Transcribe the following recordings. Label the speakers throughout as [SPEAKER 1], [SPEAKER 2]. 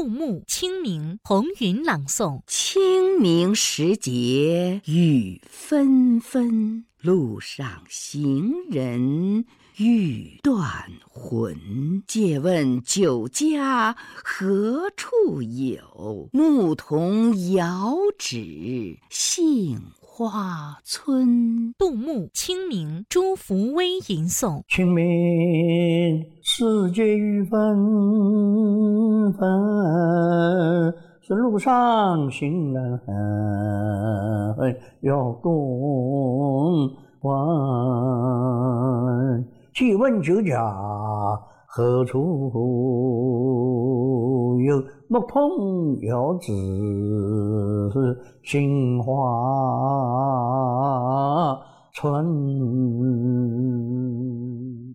[SPEAKER 1] 杜牧《清明》红云朗诵。
[SPEAKER 2] 清明时节雨纷纷，路上行人欲断魂。借问酒家何处有？牧童遥指杏画村。
[SPEAKER 1] 杜牧《清明》朱福威吟诵。
[SPEAKER 3] 清明时节雨纷纷，路上行人欲断魂。借问酒家何处有？牧童遥指杏花村。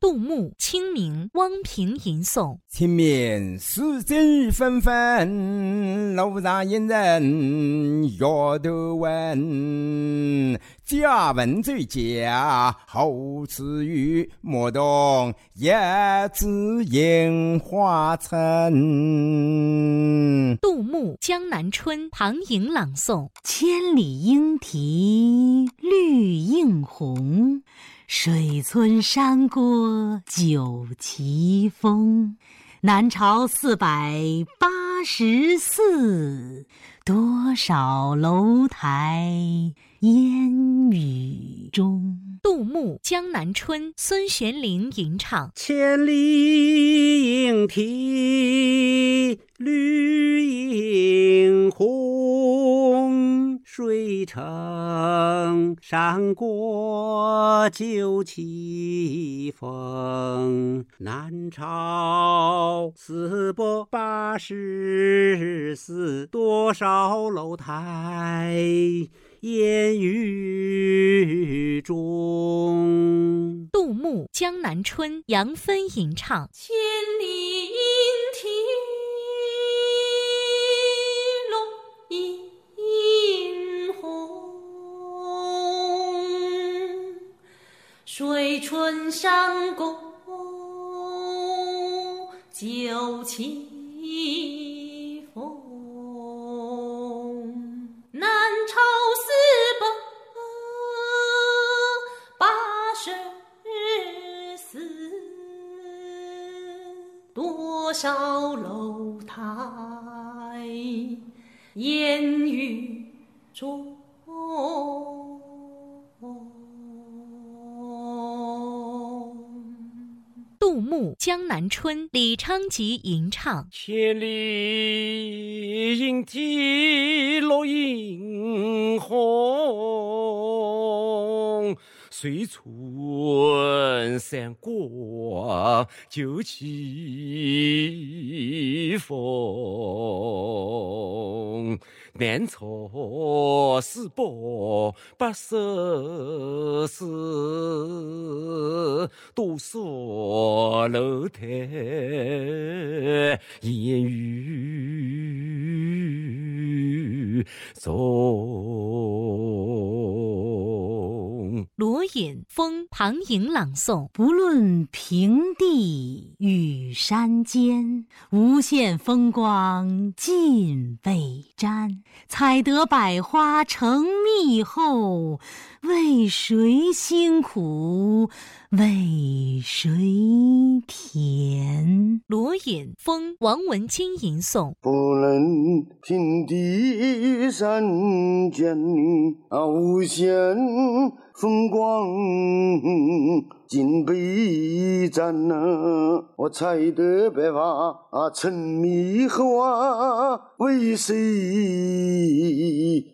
[SPEAKER 1] 杜牧《清明》汪平吟诵。
[SPEAKER 4] 清明时节雨纷纷，路上行人欲断魂。借问酒家何处有？牧童遥指杏花村。
[SPEAKER 1] 杜牧《江南春》唐寅朗诵。
[SPEAKER 2] 千里莺啼绿映红。水村山郭酒旗风，南朝四百八十寺，多少楼台烟雨中。
[SPEAKER 1] 杜牧《江南春》孙玄龄吟唱。
[SPEAKER 5] 千里莺啼绿映红，水城山郭酒旗风。南朝四百八十寺，多少楼台烟雨中。
[SPEAKER 1] 杜牧《江南春》杨芬吟唱。
[SPEAKER 6] 千春山郭酒旗风。南朝四百八十寺，多少楼台烟雨中。
[SPEAKER 1] 杜牧《江南春》李昌吉吟唱。
[SPEAKER 5] 千里莺啼绿映红，水村山郭酒旗风。南朝四百八十寺，多少楼台烟雨中。
[SPEAKER 1] 罗隐风唐寅朗诵。
[SPEAKER 2] 不论平地与山尖，无限风光尽被沾。采得百花成蜜后，为谁辛苦为谁甜？
[SPEAKER 1] 罗隐风王文清吟诵。
[SPEAKER 7] 不论平地与山尖，无限风光。尽备战呐！我采得百花成猕猴啊，为谁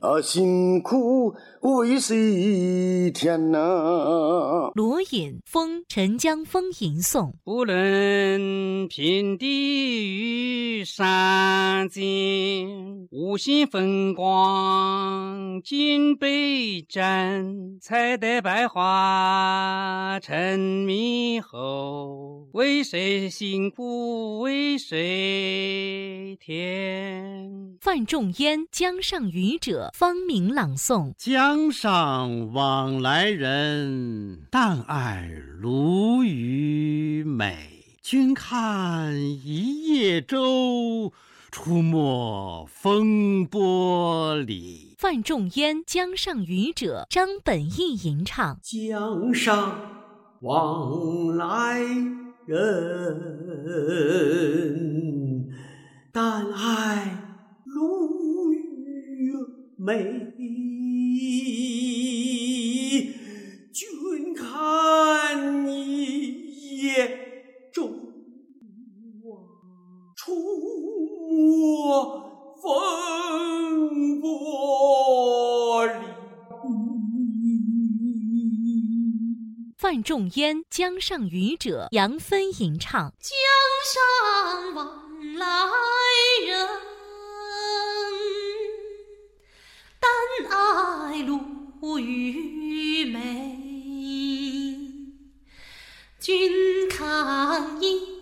[SPEAKER 7] 啊辛苦为谁甜呐？
[SPEAKER 1] 罗隐《风陈江风吟诵》：
[SPEAKER 8] 不论平地与山间，五星风光金杯盏。采得百花成猕猴，为谁辛苦为谁甜？
[SPEAKER 1] 范仲淹《江上渔者》方明朗诵：
[SPEAKER 9] 江上往来人，但爱鲈鱼美。君看一叶舟，出没风波里。
[SPEAKER 1] 范仲淹《江上渔者》张本义吟唱：
[SPEAKER 10] 江上往来人，但爱鲈鱼美。君看
[SPEAKER 1] 范仲淹《江上渔者》杨芬吟唱：
[SPEAKER 6] 江上往来人，但爱鲈鱼美。君看一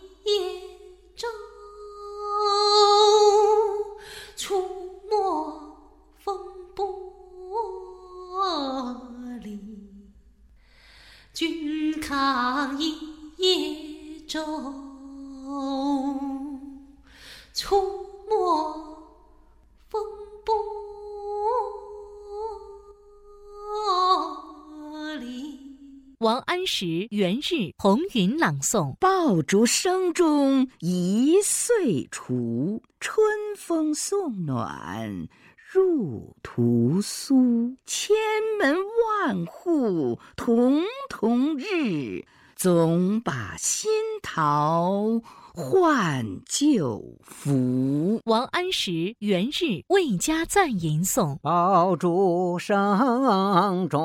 [SPEAKER 1] 时《元日》红云朗诵：
[SPEAKER 11] 爆竹声中一岁除，春风送暖入屠苏。千门万户曈曈日，总把新桃换旧符。
[SPEAKER 1] 王安石《元日》为家赞吟诵：
[SPEAKER 12] 爆竹声中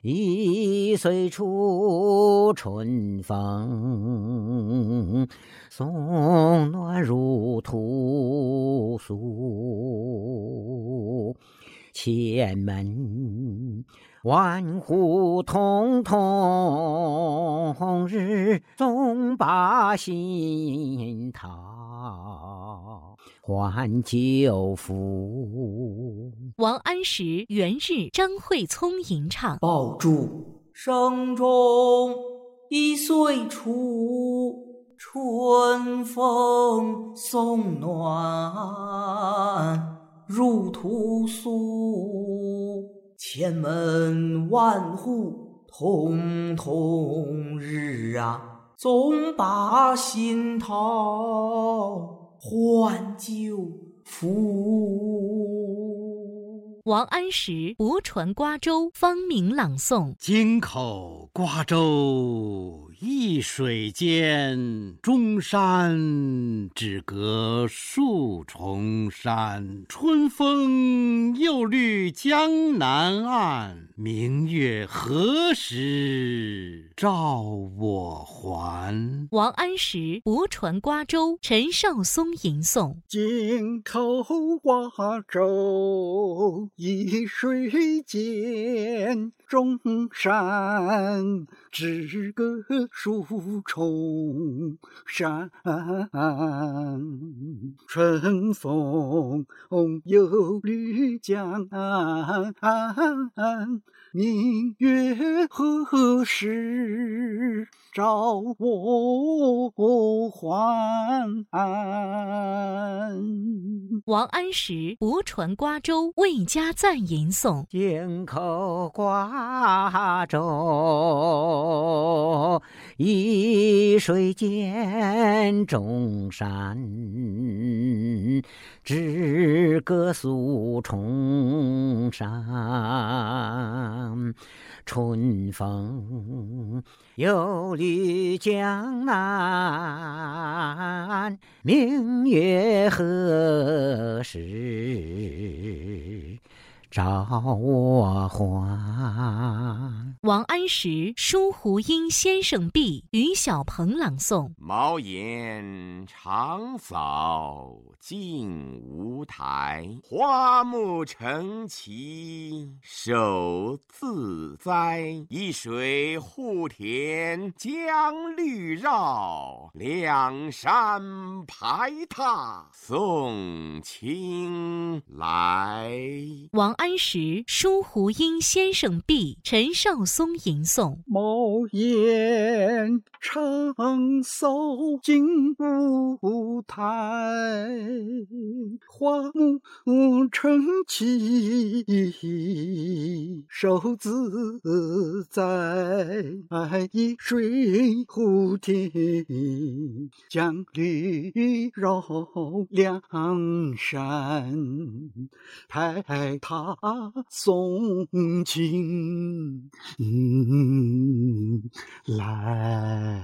[SPEAKER 12] 一岁除，春风送暖入屠苏。千门万户曈曈日，总把新桃换旧符。
[SPEAKER 1] 王安石《元日》张惠聪吟唱：
[SPEAKER 10] 爆竹声中一岁除，春风送暖入屠苏。千门万户曈曈日啊，总把新桃换旧符。
[SPEAKER 1] 王安石《泊船瓜洲》方明朗诵：
[SPEAKER 9] 京口瓜洲一水间，中山只隔数重山。春风又绿江南岸，明月何时照我还？
[SPEAKER 1] 王安石《泊船瓜洲》陈少松吟诵：
[SPEAKER 13] 京口瓜洲一水间，中山只隔数重山。春风又绿江岸，明月何时照我还？
[SPEAKER 1] 王安石泊船瓜洲，为家赞吟诵。
[SPEAKER 12] 京口瓜洲，一水间中山。只歌诉重山，春风又绿江南，明月何时？照我还。
[SPEAKER 1] 王安石《书湖阴先生壁》，于小鹏朗诵。
[SPEAKER 8] 茅檐长扫净无苔，花木成畦手自栽。一水护田将绿绕，两山排闼送青来。
[SPEAKER 1] 王安石《书湖阴先生壁》，陈绍松吟诵。
[SPEAKER 13] 茅檐长扫净无苔，花木成畦手自栽。一水护田将绿绕，两山排闼送青来。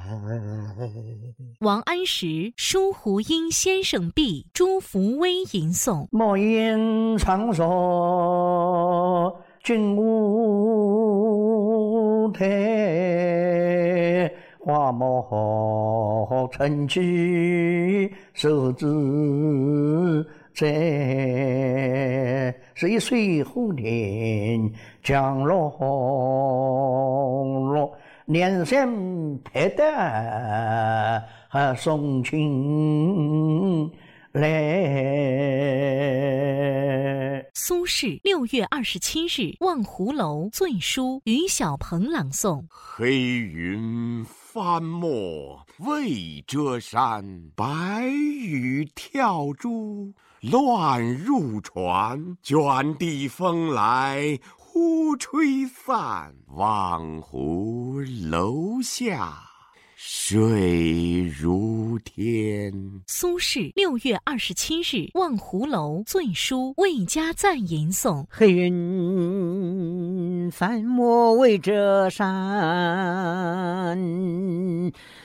[SPEAKER 1] 王安石《书胡应先生壁》，朱福威吟诵。
[SPEAKER 3] 茅檐长扫净无苔，花木成畦手自栽。一水护田将绿，两山排闼送青来。
[SPEAKER 1] 苏轼六月二十七日望湖楼醉书，于小鹏朗诵。
[SPEAKER 8] 黑云翻墨未遮山，白雨跳珠乱入船。卷地风来忽吹散，望湖楼下水如天。
[SPEAKER 1] 苏轼六月二十七日望湖楼醉书，为家赞吟诵。
[SPEAKER 12] 黑云翻墨未遮山，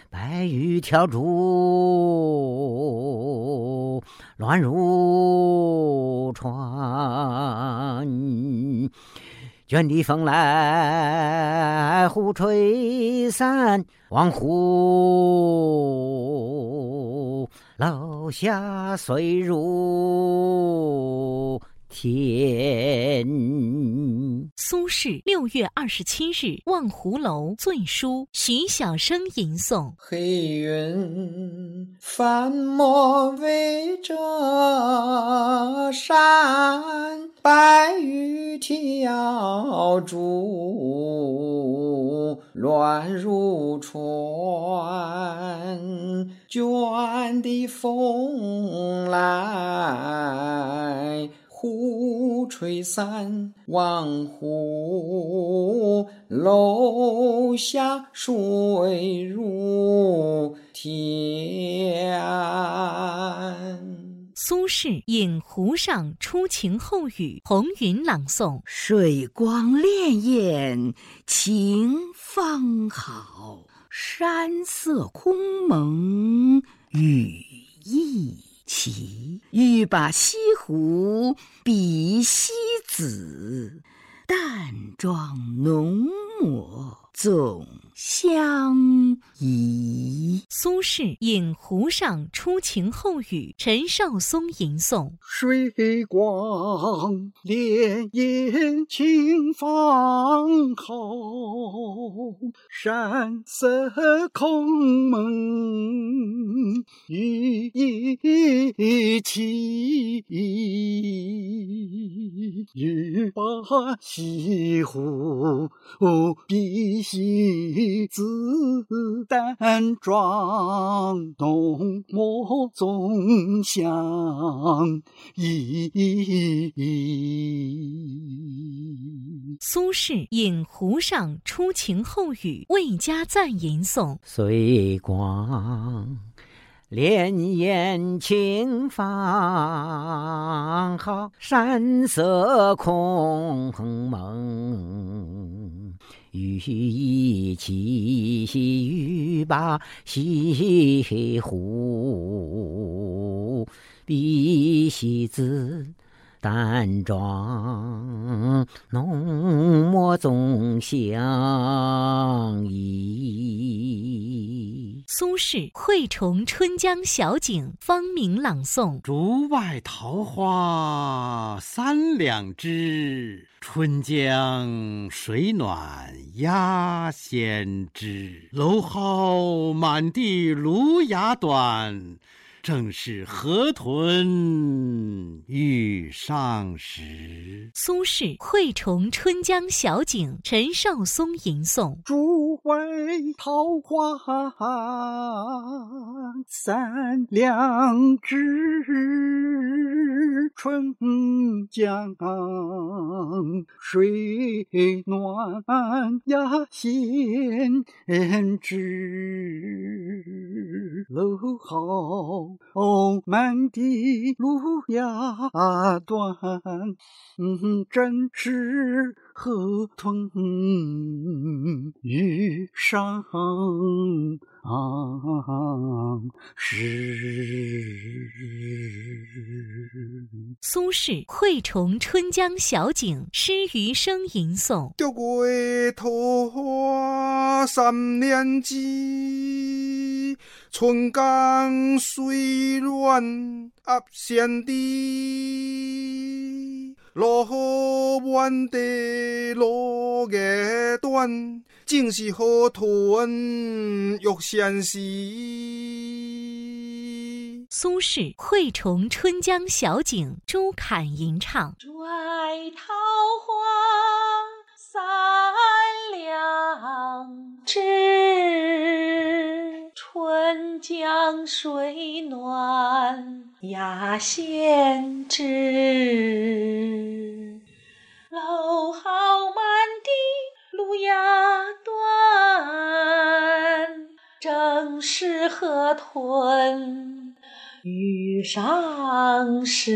[SPEAKER 12] 白雨跳珠乱入船。卷地风来忽吹散，望湖楼下水如天。
[SPEAKER 1] 苏轼六月二十七日望湖楼醉书，徐小生吟诵。
[SPEAKER 14] 黑云翻墨未遮山，白雨跳珠乱入船。卷地风来忽吹散，望湖楼下水如天。
[SPEAKER 1] 苏轼《饮湖上初晴后雨》，红云朗诵。
[SPEAKER 11] 水光潋滟晴方好，山色空蒙雨亦其。欲把西湖比西子，淡妆浓抹总相宜。
[SPEAKER 1] 苏轼《饮湖上初晴后雨》，陈绍松吟诵。
[SPEAKER 13] 水光潋滟晴方好，山色空蒙雨亦奇。欲把西湖碧溪子丹庄，浓墨总相依。
[SPEAKER 1] 苏轼引湖上初晴后雨，未加赞吟诵。
[SPEAKER 12] 随光潋滟晴方好，山色空蒙。雨亦奇雨把西湖，碧溪子。淡妆浓抹总相宜。
[SPEAKER 1] 苏轼《惠崇春江小景》方明朗诵：
[SPEAKER 9] 竹外桃花三两枝，春江水暖鸭先知。蒌蒿满地芦芽短。正是河豚欲上时。
[SPEAKER 1] 苏轼《惠崇春江小景》陈绍松吟诵：
[SPEAKER 13] 竹外桃花三两枝，春江水暖鸭先知。蒌蒿。哦，满地芦芽短，真是河豚欲上时。
[SPEAKER 1] 苏轼《惠崇春江小景》诗余生吟诵：
[SPEAKER 15] 钓过桃花三两枝。春江水暖鸭先知，芦满地落叶断，正是河豚欲上时。
[SPEAKER 1] 苏轼《惠崇春江小景》朱侃吟唱：
[SPEAKER 6] 竹外桃花三两枝。江水暖鸭先知，蒌蒿满地芦芽短，正是河豚欲上时。